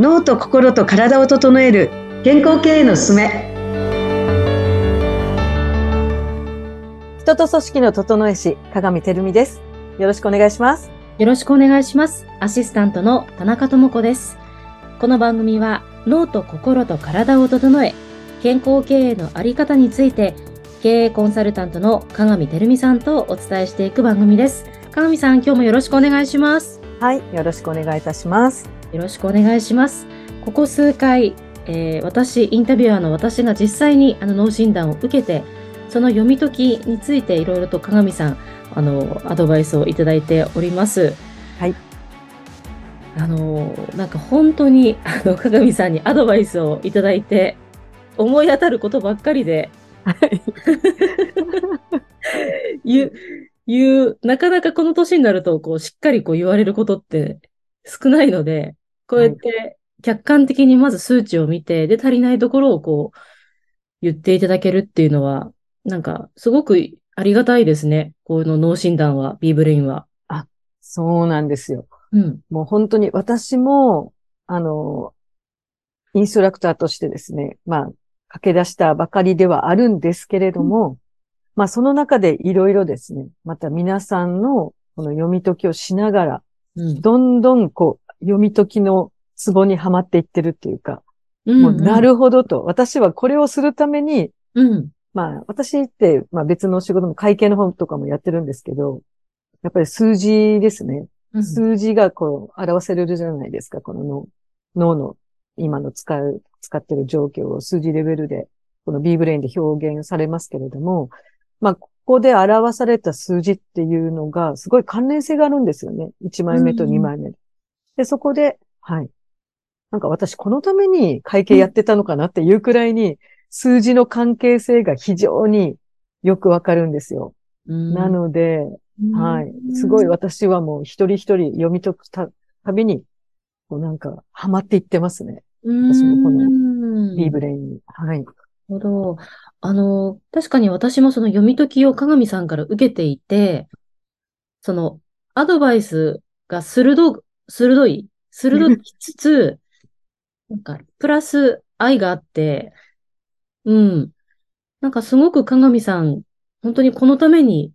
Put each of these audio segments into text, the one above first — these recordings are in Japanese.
脳と心と体を整える健康経営のすすめ。人と組織の整え師鏡てるみです。よろしくお願いします。よろしくお願いします。アシスタントの田中智子です。この番組は脳と心と体を整え健康経営のあり方について経営コンサルタントの鏡てるみさんとお伝えしていく番組です。鏡さん今日もよろしくお願いします。はいよろしくお願いいたしますよろしくお願いします。ここ数回、えー、私インタビュアーの私が実際にあの脳診断を受けてその読み解きについていろいろと鏡さんあのアドバイスをいただいております。はい。あのなんか本当にあの鏡さんにアドバイスをいただいて思い当たることばっかりで、はい、言う言う、なかなかこの年になると、こう、しっかりこう言われることって少ないので、こうやって客観的にまず数値を見て、で、足りないところをこう、言っていただけるっていうのは、なんか、すごくありがたいですね。この脳診断は、B ブレインは。あ、そうなんですよ。うん。もう本当に私も、あの、インストラクターとしてですね、まあ、駆け出したばかりではあるんですけれども、まあその中でいろいろですね、また皆さんのこの読み解きをしながら、うん、どんどんこう読み解きのツボにはまっていってるっていうか、うんうん、もうなるほどと、私はこれをするために、うん、まあ私って、まあ別の仕事も会計の本とかもやってるんですけど、やっぱり数字ですね。うん、数字がこう表せれるじゃないですか、この脳脳の今の使う、使ってる状況を数字レベルで、この B ブレインで表現されますけれども、まあ、ここで表された数字っていうのが、すごい関連性があるんですよね。1枚目と2枚目。うん、で、そこで、はい。なんか私このために会計やってたのかなっていうくらいに、数字の関係性が非常によくわかるんですよ。うん、なので、はい。すごい私はもう一人一人読み解くたびに、こうなんか、ハマっていってますね。私もこの、ビーブレインに。はい。ほど。あの、確かに私もその読み解きを鏡さんから受けていて、そのアドバイスが鋭、鋭い、鋭きつつ、なんか、プラス愛があって、うん。なんかすごく鏡さん、本当にこのために、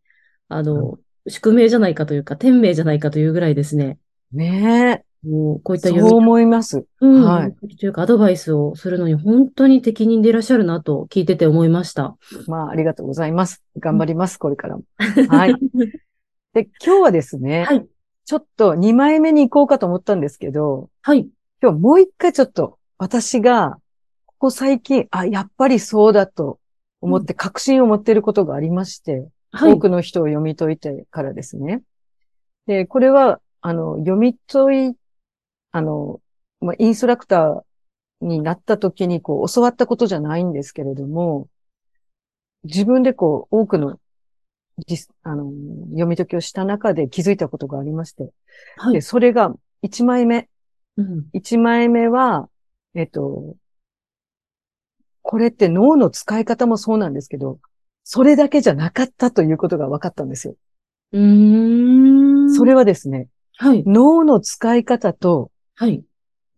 あの、宿命じゃないかというか、天命じゃないかというぐらいですね。ねえ。もうこういったそう思います。うん。はい。というか、アドバイスをするのに本当に適任でいらっしゃるなと聞いてて思いました。まあ、ありがとうございます。頑張ります、これからも。はい。で、今日はですね、はい。ちょっと2枚目に行こうかと思ったんですけど、はい。今日もう一回ちょっと私が、ここ最近、あ、やっぱりそうだと思って確信を持っていることがありまして、はい、多くの人を読み解いてからですね。で、これは、あの、読み解いあの、まあ、インストラクターになった時にこう教わったことじゃないんですけれども、自分でこう多くのあの読み解きをした中で気づいたことがありまして、はい、でそれが1枚目。うん、1枚目は、えっと、これって脳の使い方もそうなんですけど、それだけじゃなかったということが分かったんですよ。うーんそれはですね、はい、脳の使い方とはい。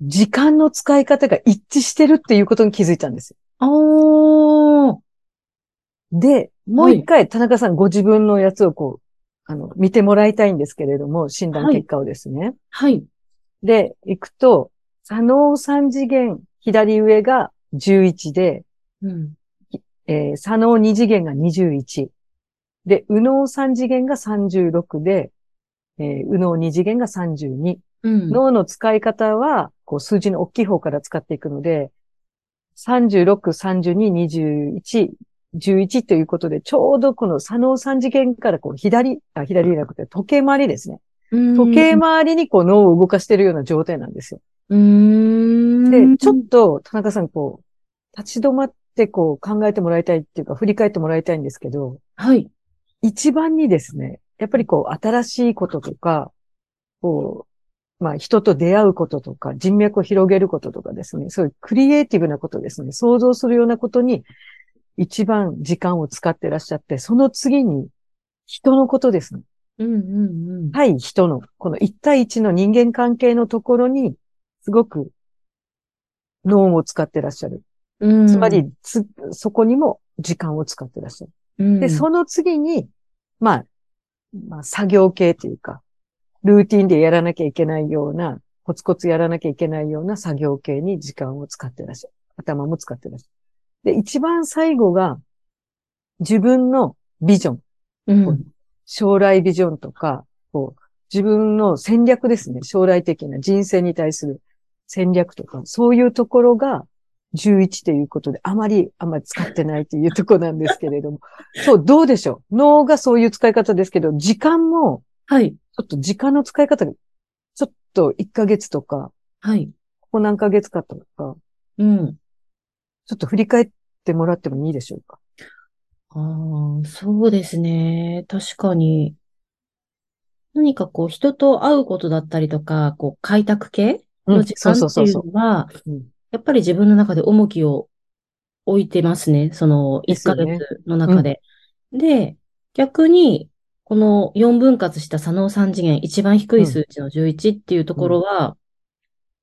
時間の使い方が一致してるっていうことに気づいたんですよ。で、もう一回、はい、田中さんご自分のやつをこう、あの、見てもらいたいんですけれども、診断結果をですね。はい。で、行くと、左脳三次元、左上が11で、うん、えー、左脳二次元が21。で、右脳三次元が36で、えー、右脳二次元が32。うん、脳の使い方は、こう数字の大きい方から使っていくので、36、32、21、11ということで、ちょうどこの左脳三次元からこう左、あ、左じゃなくて時計回りですね。時計回りにこう脳を動かしているような状態なんですよ。で、ちょっと田中さんこう、立ち止まってこう考えてもらいたいっていうか振り返ってもらいたいんですけど、はい。一番にですね、やっぱりこう新しいこととか、こう、まあ人と出会うこととか、人脈を広げることとかですね、そういうクリエイティブなことですね、想像するようなことに一番時間を使ってらっしゃって、その次に人のことですね。うんうんうん。対人の、この一対一の人間関係のところに、すごく脳を使ってらっしゃる。うん。つまり、つ、そこにも時間を使ってらっしゃる。うん、で、その次に、まあ、まあ、作業系というか、ルーティンでやらなきゃいけないような、コツコツやらなきゃいけないような作業系に時間を使ってらっしゃる。頭も使ってらっしゃる。で、一番最後が、自分のビジョン、うん。将来ビジョンとか、こう、自分の戦略ですね。将来的な人生に対する戦略とか、そういうところが11ということで、あまり、あまり使ってないというところなんですけれども。そう、どうでしょう？脳がそういう使い方ですけど、時間も、はい。ちょっと時間の使い方が、ちょっと1ヶ月とか、はい。ここ何ヶ月かとか、うん。ちょっと振り返ってもらってもいいでしょうか？ああ、そうですね。確かに。何かこう、人と会うことだったりとか、こう、開拓系？の時間っていうのは、うんやっぱり自分の中で重きを置いてますね。その1ヶ月の中で。で、逆に、この4分割した左脳3次元、一番低い数値の11っていうところは、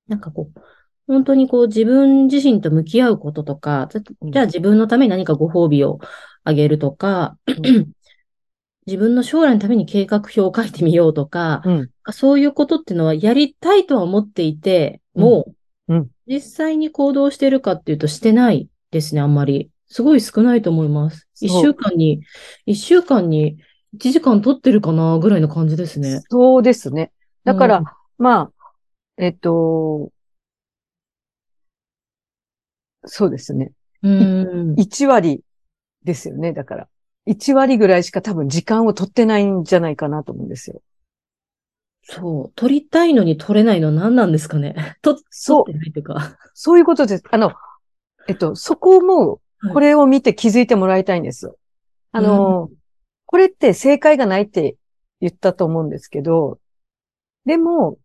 なんかこう、本当にこう自分自身と向き合うこととか、じゃあ自分のために何かご褒美をあげるとか、ん 自分の将来のために計画表を書いてみようとか、うん。そういうことっていうのはやりたいとは思っていて、もう、うん実際に行動してるかっていうとしてないですね、あんまり。すごい少ないと思います。一週間に、一週間に1時間取ってるかな、ぐらいの感じですね。そうですね。だから、うんまあ、えっと、そうですね。うん。1割ですよね。だから。1割ぐらいしか多分時間を取ってないんじゃないかなと思うんですよ。そう。取りたいのに取れないのは何なんですかね？と、そう取ってないというか。そういうことです。あの、えっと、そこも、これを見て気づいてもらいたいんですよ。あの、これって正解がないって言ったと思うんですけど、でも、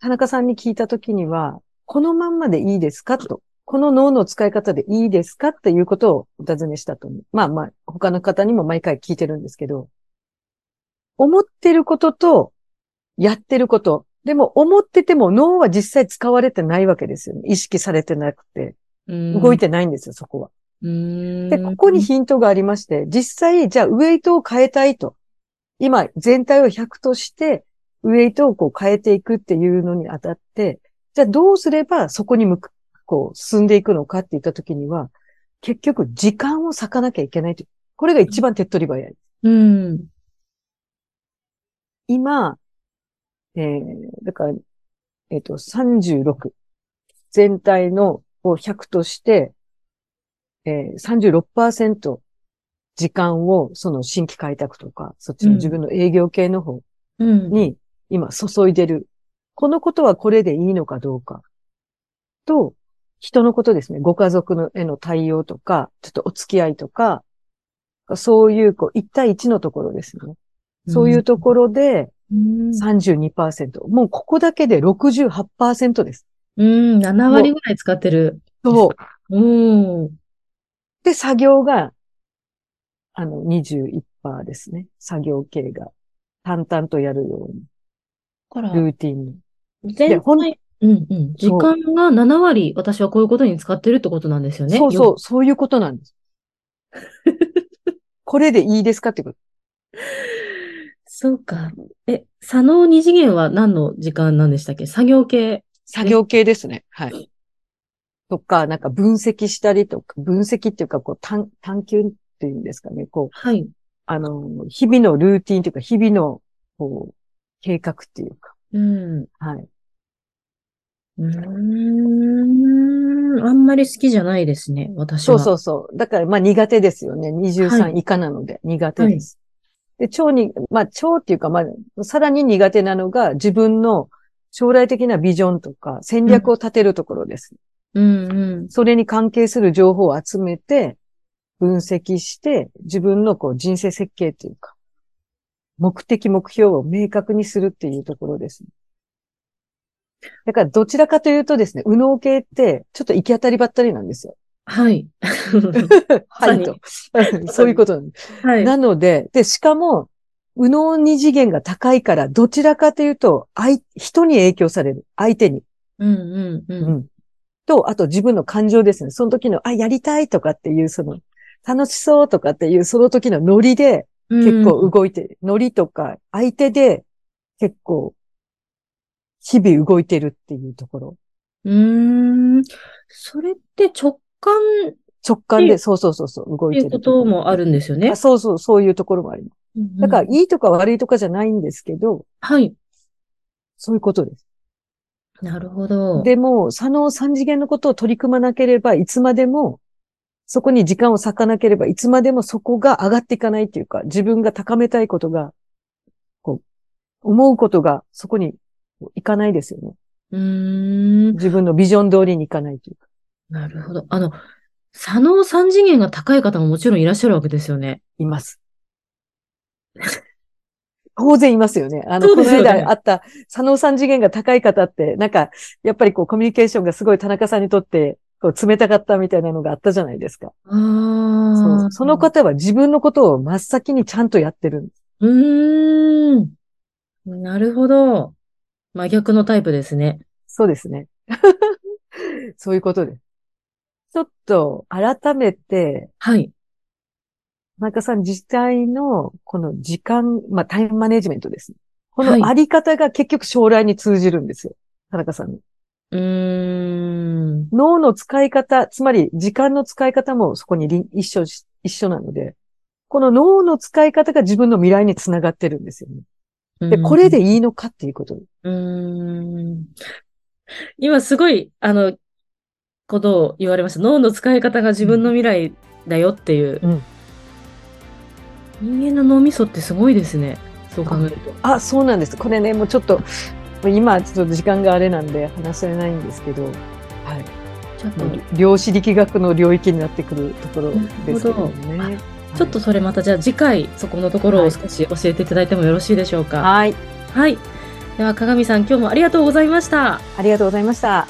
田中さんに聞いたときには、このまんまでいいですか？と。この脳の使い方でいいですかっていうことをお尋ねしたと思う。まあまあ、他の方にも毎回聞いてるんですけど、思ってることとやってること。でも思ってても脳は実際使われてないわけですよね。意識されてなくて。動いて。てないんですよ、そこは。うん。で、ここにヒントがありまして、実際、じゃあウェイトを変えたいと。今、全体を100として、ウェイトをこう変えていくっていうのにあたって、じゃあどうすればそこに向く、こう進んでいくのかって言ったときには、結局時間を割かなきゃいけないと。これが一番手っ取り早い。うん。今、えー、だから、えっ、と、36。全体のを100として、えー、36%時間をその新規開拓とか、そっちの自分の営業系の方うん。に今注いでる。このことはこれでいいのかどうか。と、人のことですね。ご家族のへの対応とか、ちょっとお付き合いとか、そういう、こう、1対1のところですね。そういうところでうん。32%。もうここだけで68%です。うん。7割ぐらい使ってる。そう。うん。で、作業が、あの、21%ですね。作業系が。淡々とやるように。ら、ルーティンに。全ほん体、うんうん。時間が7割、私はこういうことに使ってるってことなんですよね。そうそう、そういうことなんです。これでいいですかってこと。そうか。え、左脳二次元は何の時間なんでしたっけ？作業系？作業系ですね。はい。とか、なんか分析したりとか、分析っていうか、こう、探、探求っていうんですかね。こう、はい。あの、日々のルーティンというか、日々の、こう、計画っていうか、うん。はい。うーん。あんまり好きじゃないですね、私そうは。そうそう。だから、まあ苦手ですよね。は23以下なので、苦手です。で、超に、まあ超っていうか、まあ、さらに苦手なのが、自分の将来的なビジョンとか戦略を立てるところです。うんうん。それに関係する情報を集めて、分析して、自分のこう人生設計というか、目的、目標を明確にするっていうところです。だから、どちらかというとですね、右脳系って、ちょっと行き当たりばったりなんですよ。はい。はいと。そういうことなんです。はい。なので、で、しかも、右脳二次元が高いから、どちらかというと、相、人に影響される。相手に。うんうんう。うんん。と、あと自分の感情ですね。その時の、あ、やりたいとかっていう、その、楽しそうとかっていう、その時のノリで結構動いて、うん、ノリとか相手で結構日々動いてるっていうところ。うーん。それって直感直感で、そうそうそうそう、動いてる。っていうこともあるんですよね？そうそう、そういうところもあります。うんうん、だから、いいとか悪いとかじゃないんですけど、はい。そういうことです。なるほど。でも、左脳三次元のことを取り組まなければ、いつまでも、そこに時間を割かなければ、いつまでもそこが上がっていかないっていうか、自分が高めたいことが、こう、思うことがそこにいかないですよね。うん。自分のビジョン通りにいかないというか。なるほど。あの、左脳三次元が高い方ももちろんいらっしゃるわけですよね。います。当然いますよね。あの、ね、この間あった左脳三次元が高い方って、なんか、やっぱりこうコミュニケーションがすごい田中さんにとって、こう冷たかったみたいなのがあったじゃないですか。そうその方は自分のことを真っ先にちゃんとやってるんです。うーん。なるほど。真逆のタイプですね。そうですね。そういうことです。ちょっと改めて、はい。田中さん実際のこの時間、まあタイムマネジメントですね。このあり方が結局将来に通じるんですよ。田中さんの。うーん。脳の使い方、つまり時間の使い方もそこに一緒、一緒なので、この脳の使い方が自分の未来につながってるんですよね。で、これでいいのかっていうこと。うん。今すごい、あの、ことを言われました。脳の使い方が自分の未来だよっていう。うん人間の脳みそってすごいですね。そう考えると。あ、そうなんです。これね、もうちょっと、今ちょっと時間があれなんで話せないんですけど、はい。ちょっと量子力学の領域になってくるところですけどね。ちょっとそれまたじゃあ次回そこのところを少し教えていただいてもよろしいでしょうか？はい。はい。では鏡さん今日もありがとうございました。ありがとうございました。